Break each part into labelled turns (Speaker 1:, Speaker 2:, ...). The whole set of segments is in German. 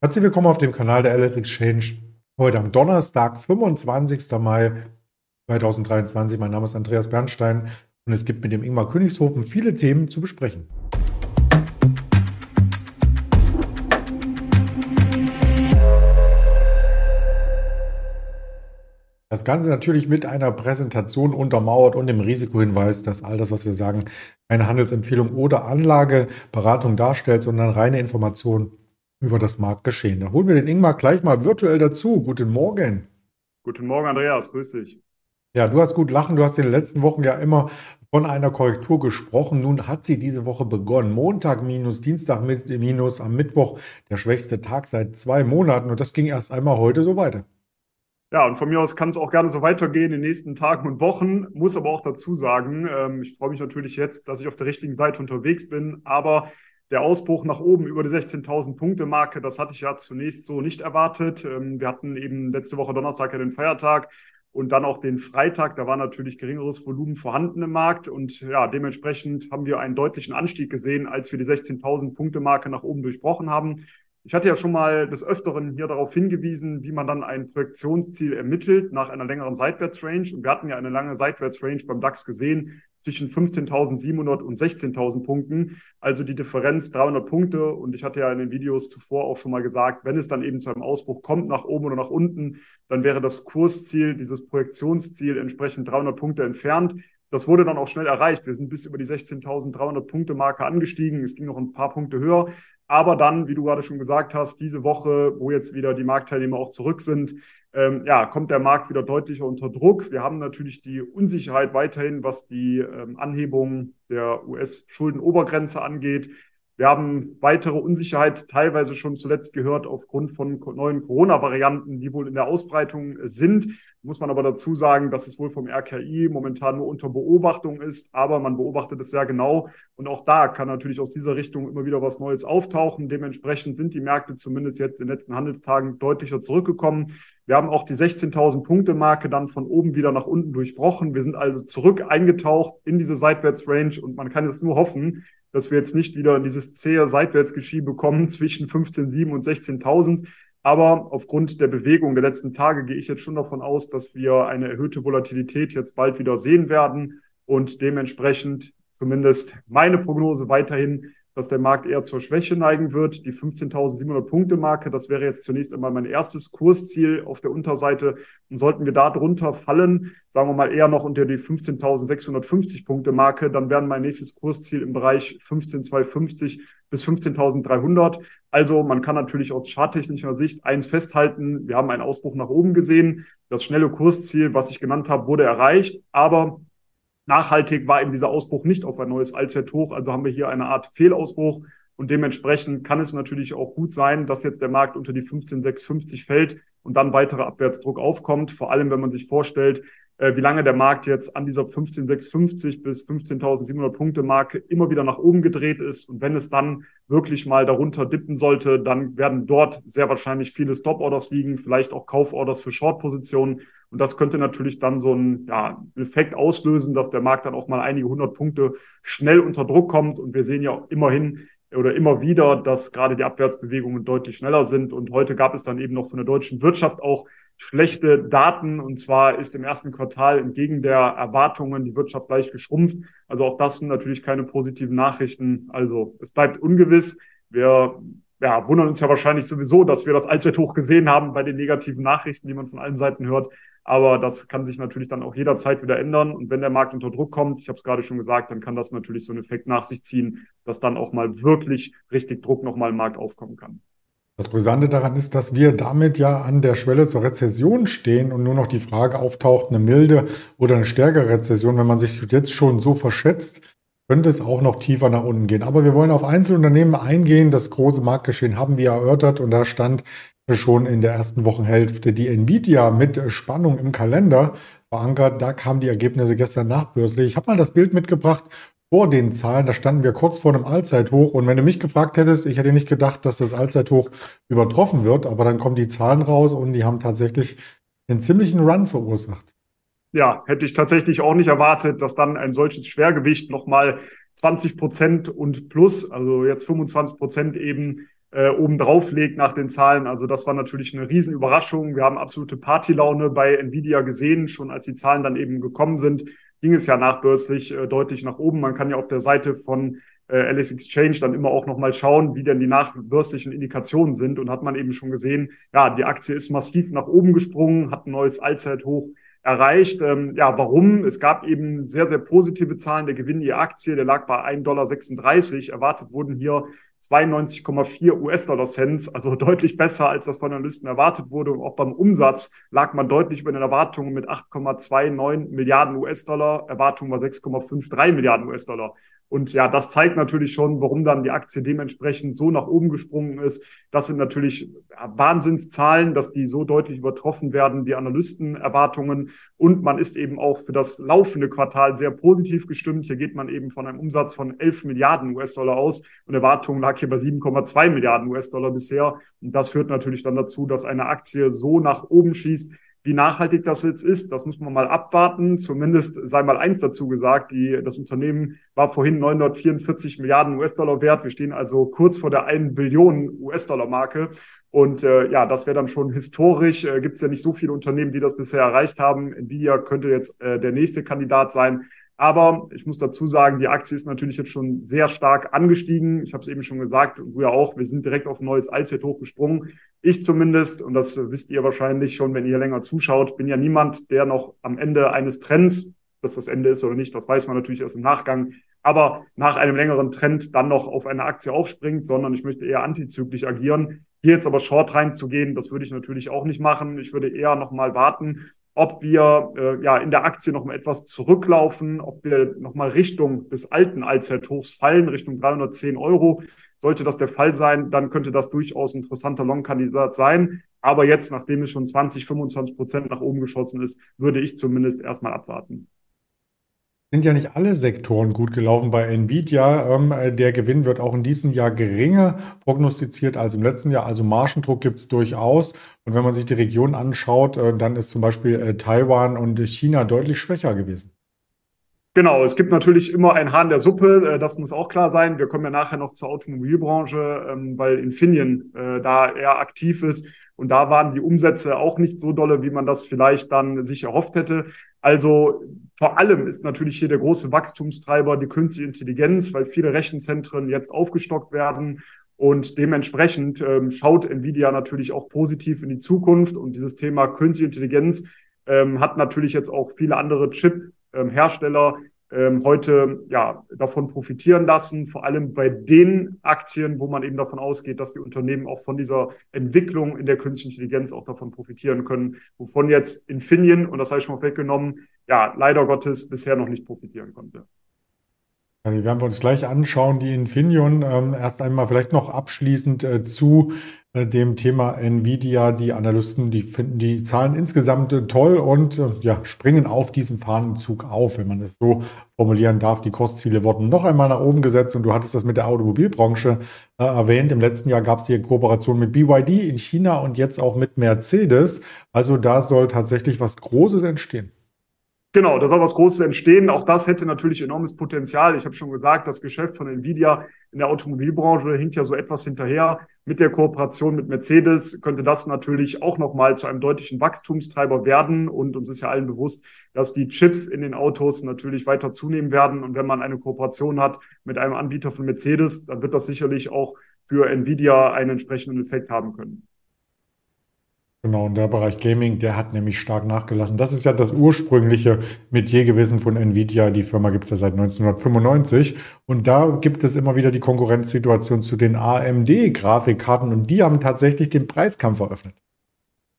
Speaker 1: Herzlich willkommen auf dem Kanal der LS Exchange. Heute am Donnerstag, 25. Mai 2023. Mein Name ist Andreas Bernstein und es gibt mit dem Ingmar Königshofen viele Themen zu besprechen. Das Ganze natürlich mit einer Präsentation untermauert und dem Risikohinweis, dass all das, was wir sagen, keine Handelsempfehlung oder Anlageberatung darstellt, sondern reine Information über das Marktgeschehen. Da holen wir den Ingmar gleich mal virtuell dazu. Guten Morgen.
Speaker 2: Guten Morgen, Andreas. Grüß dich.
Speaker 1: Ja, du hast gut lachen. Du hast in den letzten Wochen ja immer von einer Korrektur gesprochen. Nun hat sie diese Woche begonnen. Montag minus, Dienstag mit minus, am Mittwoch der schwächste Tag seit zwei Monaten. Und das ging erst einmal heute so weiter.
Speaker 2: Ja, und von mir aus kann es auch gerne so weitergehen in den nächsten Tagen und Wochen. Muss aber auch dazu sagen, ähm, ich freue mich natürlich jetzt, dass ich auf der richtigen Seite unterwegs bin. Aber der Ausbruch nach oben über die 16.000 Punkte Marke, das hatte ich ja zunächst so nicht erwartet. Ähm, wir hatten eben letzte Woche Donnerstag ja den Feiertag und dann auch den Freitag. Da war natürlich geringeres Volumen vorhanden im Markt und ja, dementsprechend haben wir einen deutlichen Anstieg gesehen, als wir die 16.000 Punkte Marke nach oben durchbrochen haben. Ich hatte ja schon mal des Öfteren hier darauf hingewiesen, wie man dann ein Projektionsziel ermittelt nach einer längeren Seitwärtsrange. Und wir hatten ja eine lange Seitwärtsrange beim DAX gesehen zwischen 15.700 und 16.000 Punkten. Also die Differenz 300 Punkte. Und ich hatte ja in den Videos zuvor auch schon mal gesagt, wenn es dann eben zu einem Ausbruch kommt, nach oben oder nach unten, dann wäre das Kursziel, dieses Projektionsziel entsprechend 300 Punkte entfernt. Das wurde dann auch schnell erreicht. Wir sind bis über die 16.300 Punkte Marke angestiegen. Es ging noch ein paar Punkte höher. Aber dann, wie du gerade schon gesagt hast, diese Woche, wo jetzt wieder die Marktteilnehmer auch zurück sind, ähm, ja, kommt der Markt wieder deutlicher unter Druck. Wir haben natürlich die Unsicherheit weiterhin, was die ähm, Anhebung der US-Schuldenobergrenze angeht. Wir haben weitere Unsicherheit teilweise schon zuletzt gehört aufgrund von neuen Corona-Varianten, die wohl in der Ausbreitung sind. Muss man aber dazu sagen, dass es wohl vom RKI momentan nur unter Beobachtung ist, aber man beobachtet es sehr genau. Und auch da kann natürlich aus dieser Richtung immer wieder was Neues auftauchen. Dementsprechend sind die Märkte zumindest jetzt in den letzten Handelstagen deutlicher zurückgekommen. Wir haben auch die 16.000 Punkte Marke dann von oben wieder nach unten durchbrochen. Wir sind also zurück eingetaucht in diese Seitwärtsrange und man kann jetzt nur hoffen, dass wir jetzt nicht wieder dieses zähe Seitwärtsgeschiebe kommen zwischen 15.700 und 16.000. Aber aufgrund der Bewegung der letzten Tage gehe ich jetzt schon davon aus, dass wir eine erhöhte Volatilität jetzt bald wieder sehen werden und dementsprechend zumindest meine Prognose weiterhin dass der Markt eher zur Schwäche neigen wird. Die 15.700 Punkte Marke, das wäre jetzt zunächst einmal mein erstes Kursziel auf der Unterseite. Und sollten wir da drunter fallen, sagen wir mal eher noch unter die 15.650 Punkte Marke, dann wäre mein nächstes Kursziel im Bereich 15.250 bis 15.300. Also man kann natürlich aus charttechnischer Sicht eins festhalten. Wir haben einen Ausbruch nach oben gesehen. Das schnelle Kursziel, was ich genannt habe, wurde erreicht. Aber Nachhaltig war eben dieser Ausbruch nicht auf ein neues Allzeithoch. Also haben wir hier eine Art Fehlausbruch. Und dementsprechend kann es natürlich auch gut sein, dass jetzt der Markt unter die 15,650 fällt und dann weiterer Abwärtsdruck aufkommt. Vor allem, wenn man sich vorstellt, wie lange der Markt jetzt an dieser 15,650 bis 15.700 Punkte Marke immer wieder nach oben gedreht ist. Und wenn es dann wirklich mal darunter dippen sollte, dann werden dort sehr wahrscheinlich viele Stop-Orders liegen, vielleicht auch Kauforders für Short-Positionen. Und das könnte natürlich dann so einen ja, Effekt auslösen, dass der Markt dann auch mal einige hundert Punkte schnell unter Druck kommt. Und wir sehen ja immerhin, oder immer wieder, dass gerade die Abwärtsbewegungen deutlich schneller sind. Und heute gab es dann eben noch von der deutschen Wirtschaft auch schlechte Daten. Und zwar ist im ersten Quartal entgegen der Erwartungen die Wirtschaft leicht geschrumpft. Also auch das sind natürlich keine positiven Nachrichten. Also es bleibt ungewiss. Wir ja, wundern uns ja wahrscheinlich sowieso, dass wir das Allzeithoch gesehen haben bei den negativen Nachrichten, die man von allen Seiten hört. Aber das kann sich natürlich dann auch jederzeit wieder ändern. Und wenn der Markt unter Druck kommt, ich habe es gerade schon gesagt, dann kann das natürlich so einen Effekt nach sich ziehen, dass dann auch mal wirklich richtig Druck nochmal im Markt aufkommen kann.
Speaker 1: Das Brisante daran ist, dass wir damit ja an der Schwelle zur Rezession stehen und nur noch die Frage auftaucht, eine milde oder eine stärkere Rezession. Wenn man sich jetzt schon so verschätzt, könnte es auch noch tiefer nach unten gehen. Aber wir wollen auf Einzelunternehmen eingehen. Das große Marktgeschehen haben wir erörtert und da stand schon in der ersten Wochenhälfte die Nvidia mit Spannung im Kalender verankert. Da kamen die Ergebnisse gestern nachbörslich. Ich habe mal das Bild mitgebracht vor den Zahlen, da standen wir kurz vor einem Allzeithoch. Und wenn du mich gefragt hättest, ich hätte nicht gedacht, dass das Allzeithoch übertroffen wird, aber dann kommen die Zahlen raus und die haben tatsächlich einen ziemlichen Run verursacht.
Speaker 2: Ja, hätte ich tatsächlich auch nicht erwartet, dass dann ein solches Schwergewicht nochmal 20 Prozent und plus, also jetzt 25 Prozent eben äh, obendrauf legt nach den Zahlen. Also das war natürlich eine Riesenüberraschung. Wir haben absolute Partylaune bei Nvidia gesehen, schon als die Zahlen dann eben gekommen sind ging es ja nachbörslich äh, deutlich nach oben. Man kann ja auf der Seite von äh, LS Exchange dann immer auch nochmal schauen, wie denn die nachbörslichen Indikationen sind. Und hat man eben schon gesehen, ja, die Aktie ist massiv nach oben gesprungen, hat ein neues Allzeithoch erreicht. Ähm, ja, warum? Es gab eben sehr, sehr positive Zahlen. Der Gewinn je Aktie, der lag bei 1,36 Dollar. Erwartet wurden hier 92,4 US-Dollar-Cents, also deutlich besser, als das von Analysten erwartet wurde. Und auch beim Umsatz lag man deutlich über den Erwartungen mit 8,29 Milliarden US-Dollar. Erwartung war 6,53 Milliarden US-Dollar. Und ja, das zeigt natürlich schon, warum dann die Aktie dementsprechend so nach oben gesprungen ist. Das sind natürlich Wahnsinnszahlen, dass die so deutlich übertroffen werden, die Analystenerwartungen. Und man ist eben auch für das laufende Quartal sehr positiv gestimmt. Hier geht man eben von einem Umsatz von 11 Milliarden US-Dollar aus und Erwartungen lag hier bei 7,2 Milliarden US-Dollar bisher. Und das führt natürlich dann dazu, dass eine Aktie so nach oben schießt. Wie nachhaltig das jetzt ist, das muss man mal abwarten. Zumindest sei mal eins dazu gesagt, die, das Unternehmen war vorhin 944 Milliarden US-Dollar wert. Wir stehen also kurz vor der 1 Billion US-Dollar-Marke. Und äh, ja, das wäre dann schon historisch. Äh, Gibt es ja nicht so viele Unternehmen, die das bisher erreicht haben. Nvidia könnte jetzt äh, der nächste Kandidat sein. Aber ich muss dazu sagen, die Aktie ist natürlich jetzt schon sehr stark angestiegen. Ich habe es eben schon gesagt, du ja auch, wir sind direkt auf ein neues Allzeithoch gesprungen. Ich zumindest, und das wisst ihr wahrscheinlich schon, wenn ihr länger zuschaut, bin ja niemand, der noch am Ende eines Trends, dass das Ende ist oder nicht, das weiß man natürlich erst im Nachgang, aber nach einem längeren Trend dann noch auf eine Aktie aufspringt, sondern ich möchte eher antizyklisch agieren. Hier jetzt aber short reinzugehen, das würde ich natürlich auch nicht machen. Ich würde eher noch mal warten ob wir äh, ja in der Aktie noch mal etwas zurücklaufen, ob wir noch mal Richtung des alten Allzeithochs fallen, Richtung 310 Euro. Sollte das der Fall sein, dann könnte das durchaus ein interessanter Long-Kandidat sein. Aber jetzt, nachdem es schon 20, 25 Prozent nach oben geschossen ist, würde ich zumindest erstmal abwarten
Speaker 1: sind ja nicht alle Sektoren gut gelaufen bei Nvidia. Ähm, der Gewinn wird auch in diesem Jahr geringer prognostiziert als im letzten Jahr. Also Margendruck gibt es durchaus. Und wenn man sich die Region anschaut, äh, dann ist zum Beispiel äh, Taiwan und China deutlich schwächer gewesen.
Speaker 2: Genau, es gibt natürlich immer einen Hahn der Suppe, äh, das muss auch klar sein. Wir kommen ja nachher noch zur Automobilbranche, ähm, weil Infineon äh, da eher aktiv ist und da waren die Umsätze auch nicht so dolle, wie man das vielleicht dann sich erhofft hätte. Also vor allem ist natürlich hier der große Wachstumstreiber die künstliche Intelligenz, weil viele Rechenzentren jetzt aufgestockt werden und dementsprechend ähm, schaut Nvidia natürlich auch positiv in die Zukunft und dieses Thema künstliche Intelligenz ähm, hat natürlich jetzt auch viele andere Chip-Hersteller ähm, heute ja davon profitieren lassen, vor allem bei den Aktien, wo man eben davon ausgeht, dass die Unternehmen auch von dieser Entwicklung in der künstlichen Intelligenz auch davon profitieren können, wovon jetzt Infineon, und das habe ich schon mal weggenommen, ja, leider Gottes bisher noch nicht profitieren konnte.
Speaker 1: Die werden wir uns gleich anschauen, die Infineon. Ähm, erst einmal vielleicht noch abschließend äh, zu dem Thema Nvidia. Die Analysten, die finden die Zahlen insgesamt äh, toll und äh, ja, springen auf diesen Fahnenzug auf, wenn man es so formulieren darf. Die Kostziele wurden noch einmal nach oben gesetzt und du hattest das mit der Automobilbranche äh, erwähnt. Im letzten Jahr gab es die Kooperation mit BYD in China und jetzt auch mit Mercedes. Also da soll tatsächlich was Großes entstehen.
Speaker 2: Genau, da soll was Großes entstehen. Auch das hätte natürlich enormes Potenzial. Ich habe schon gesagt, das Geschäft von Nvidia in der Automobilbranche hinkt ja so etwas hinterher. Mit der Kooperation mit Mercedes könnte das natürlich auch nochmal zu einem deutlichen Wachstumstreiber werden. Und uns ist ja allen bewusst, dass die Chips in den Autos natürlich weiter zunehmen werden. Und wenn man eine Kooperation hat mit einem Anbieter von Mercedes, dann wird das sicherlich auch für Nvidia einen entsprechenden Effekt haben können.
Speaker 1: Genau, und der Bereich Gaming, der hat nämlich stark nachgelassen. Das ist ja das ursprüngliche Metier gewesen von Nvidia. Die Firma gibt es ja seit 1995. Und da gibt es immer wieder die Konkurrenzsituation zu den AMD-Grafikkarten. Und die haben tatsächlich den Preiskampf eröffnet.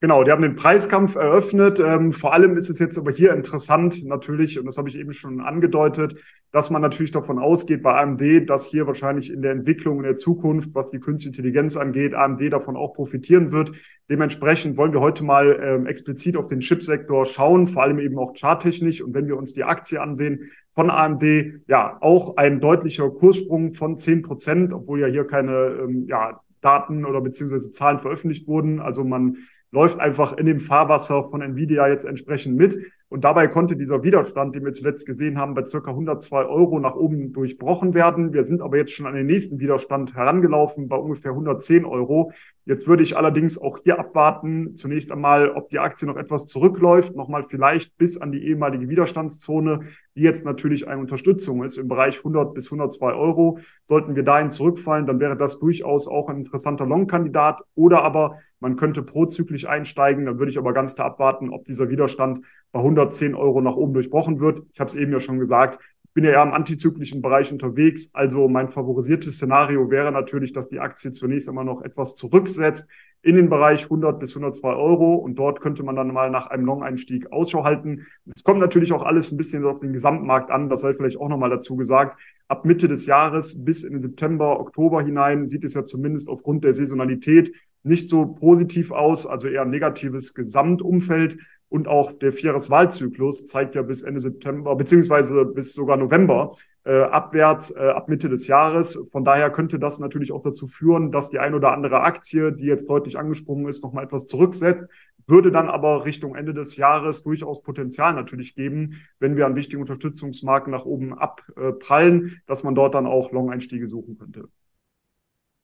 Speaker 2: Genau, die haben den Preiskampf eröffnet. Ähm, vor allem ist es jetzt aber hier interessant natürlich, und das habe ich eben schon angedeutet, dass man natürlich davon ausgeht bei AMD, dass hier wahrscheinlich in der Entwicklung in der Zukunft, was die künstliche Intelligenz angeht, AMD davon auch profitieren wird. Dementsprechend wollen wir heute mal ähm, explizit auf den Chipsektor schauen, vor allem eben auch charttechnisch. Und wenn wir uns die Aktie ansehen von AMD, ja, auch ein deutlicher Kurssprung von zehn Prozent, obwohl ja hier keine ähm, ja, Daten oder beziehungsweise Zahlen veröffentlicht wurden. Also man läuft einfach in dem Fahrwasser von Nvidia jetzt entsprechend mit. Und dabei konnte dieser Widerstand, den wir zuletzt gesehen haben, bei circa 102 Euro nach oben durchbrochen werden. Wir sind aber jetzt schon an den nächsten Widerstand herangelaufen bei ungefähr 110 Euro. Jetzt würde ich allerdings auch hier abwarten, zunächst einmal, ob die Aktie noch etwas zurückläuft, nochmal vielleicht bis an die ehemalige Widerstandszone, die jetzt natürlich eine Unterstützung ist im Bereich 100 bis 102 Euro. Sollten wir dahin zurückfallen, dann wäre das durchaus auch ein interessanter Long-Kandidat. Oder aber man könnte prozyklisch einsteigen. Dann würde ich aber ganz klar abwarten, ob dieser Widerstand bei 110 Euro nach oben durchbrochen wird. Ich habe es eben ja schon gesagt, ich bin ja eher im antizyklischen Bereich unterwegs. Also mein favorisiertes Szenario wäre natürlich, dass die Aktie zunächst einmal noch etwas zurücksetzt in den Bereich 100 bis 102 Euro und dort könnte man dann mal nach einem Long-Einstieg Ausschau halten. Es kommt natürlich auch alles ein bisschen auf den Gesamtmarkt an, das sei vielleicht auch nochmal dazu gesagt. Ab Mitte des Jahres bis in den September, Oktober hinein sieht es ja zumindest aufgrund der Saisonalität nicht so positiv aus, also eher ein negatives Gesamtumfeld. Und auch der Vierjahreswahlzyklus zeigt ja bis Ende September, beziehungsweise bis sogar November, äh, abwärts äh, ab Mitte des Jahres. Von daher könnte das natürlich auch dazu führen, dass die ein oder andere Aktie, die jetzt deutlich angesprungen ist, nochmal etwas zurücksetzt, würde dann aber Richtung Ende des Jahres durchaus Potenzial natürlich geben, wenn wir an wichtigen Unterstützungsmarken nach oben abprallen, dass man dort dann auch Long-Einstiege suchen könnte.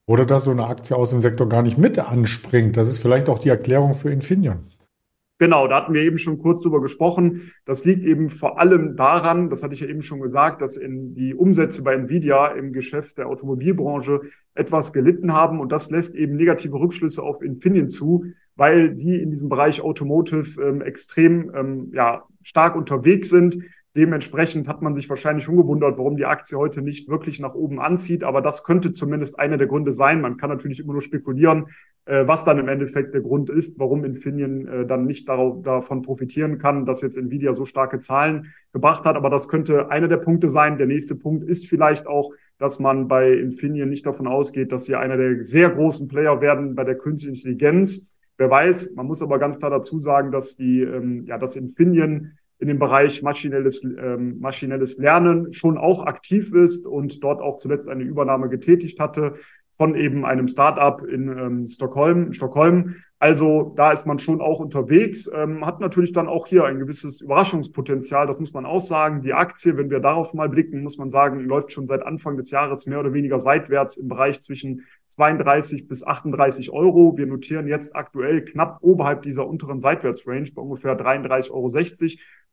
Speaker 1: Oder dass so eine Aktie aus dem Sektor gar nicht mit anspringt. Das ist vielleicht auch die Erklärung für Infineon.
Speaker 2: Genau, da hatten wir eben schon kurz drüber gesprochen. Das liegt eben vor allem daran, das hatte ich ja eben schon gesagt, dass in die Umsätze bei Nvidia im Geschäft der Automobilbranche etwas gelitten haben und das lässt eben negative Rückschlüsse auf Infineon zu, weil die in diesem Bereich Automotive ähm, extrem ähm, ja, stark unterwegs sind. Dementsprechend hat man sich wahrscheinlich gewundert, warum die Aktie heute nicht wirklich nach oben anzieht. Aber das könnte zumindest einer der Gründe sein. Man kann natürlich immer nur spekulieren, was dann im Endeffekt der Grund ist, warum Infineon äh, dann nicht darauf, davon profitieren kann, dass jetzt Nvidia so starke Zahlen gebracht hat. Aber das könnte einer der Punkte sein. Der nächste Punkt ist vielleicht auch, dass man bei Infineon nicht davon ausgeht, dass sie einer der sehr großen Player werden bei der künstlichen Intelligenz. Wer weiß, man muss aber ganz klar dazu sagen, dass die, ähm, ja, dass Infineon in dem Bereich maschinelles, ähm, maschinelles Lernen schon auch aktiv ist und dort auch zuletzt eine Übernahme getätigt hatte von eben einem Startup in ähm, Stockholm, Stockholm. Also da ist man schon auch unterwegs, ähm, hat natürlich dann auch hier ein gewisses Überraschungspotenzial, das muss man auch sagen. Die Aktie, wenn wir darauf mal blicken, muss man sagen, läuft schon seit Anfang des Jahres mehr oder weniger seitwärts im Bereich zwischen 32 bis 38 Euro. Wir notieren jetzt aktuell knapp oberhalb dieser unteren Seitwärtsrange bei ungefähr 33,60 Euro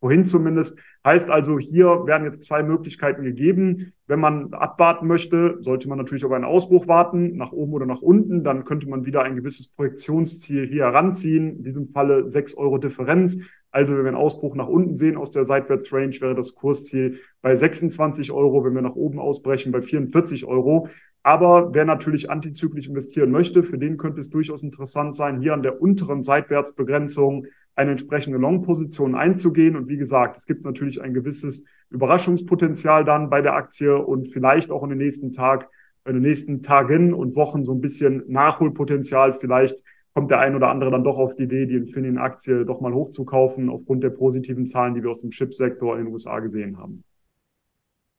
Speaker 2: wohin zumindest. Heißt also, hier werden jetzt zwei Möglichkeiten gegeben. Wenn man abwarten möchte, sollte man natürlich auf einen Ausbruch warten, nach oben oder nach unten. Dann könnte man wieder ein gewisses Projektionsziel hier heranziehen. In diesem Falle 6 Euro Differenz. Also wenn wir einen Ausbruch nach unten sehen aus der Seitwärtsrange, wäre das Kursziel bei 26 Euro. Wenn wir nach oben ausbrechen, bei 44 Euro. Aber wer natürlich antizyklisch investieren möchte, für den könnte es durchaus interessant sein, hier an der unteren Seitwärtsbegrenzung eine entsprechende Long-Position einzugehen. Und wie gesagt, es gibt natürlich ein gewisses Überraschungspotenzial dann bei der Aktie und vielleicht auch in den nächsten Tag, in den nächsten Tagen und Wochen so ein bisschen Nachholpotenzial. Vielleicht kommt der ein oder andere dann doch auf die Idee, die Infineon-Aktie doch mal hochzukaufen, aufgrund der positiven Zahlen, die wir aus dem Chipsektor in den USA gesehen haben.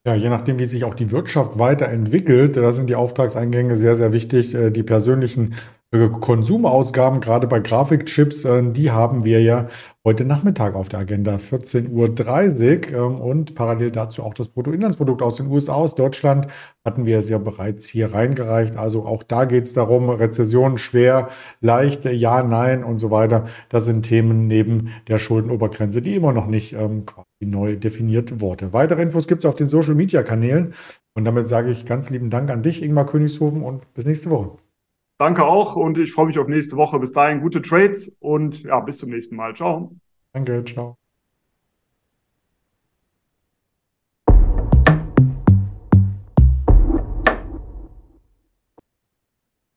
Speaker 1: Ja, je nachdem, wie sich auch die Wirtschaft weiterentwickelt, da sind die Auftragseingänge sehr, sehr wichtig. Äh, die persönlichen Konsumausgaben, gerade bei Grafikchips, äh, die haben wir ja heute Nachmittag auf der Agenda, 14.30 Uhr. Ähm, und parallel dazu auch das Bruttoinlandsprodukt aus den USA, aus Deutschland, hatten wir es ja bereits hier reingereicht. Also auch da geht es darum, Rezession schwer, leicht, ja, nein und so weiter. Das sind Themen neben der Schuldenobergrenze, die immer noch nicht ähm, neu definiert wurde. Weitere Infos gibt es auf den Social-Media-Kanälen. Und damit sage ich ganz lieben Dank an dich, Ingmar Königshofen, und bis nächste Woche.
Speaker 2: Danke auch und ich freue mich auf nächste Woche. Bis dahin gute Trades und ja, bis zum nächsten Mal. Ciao.
Speaker 1: Danke, ciao.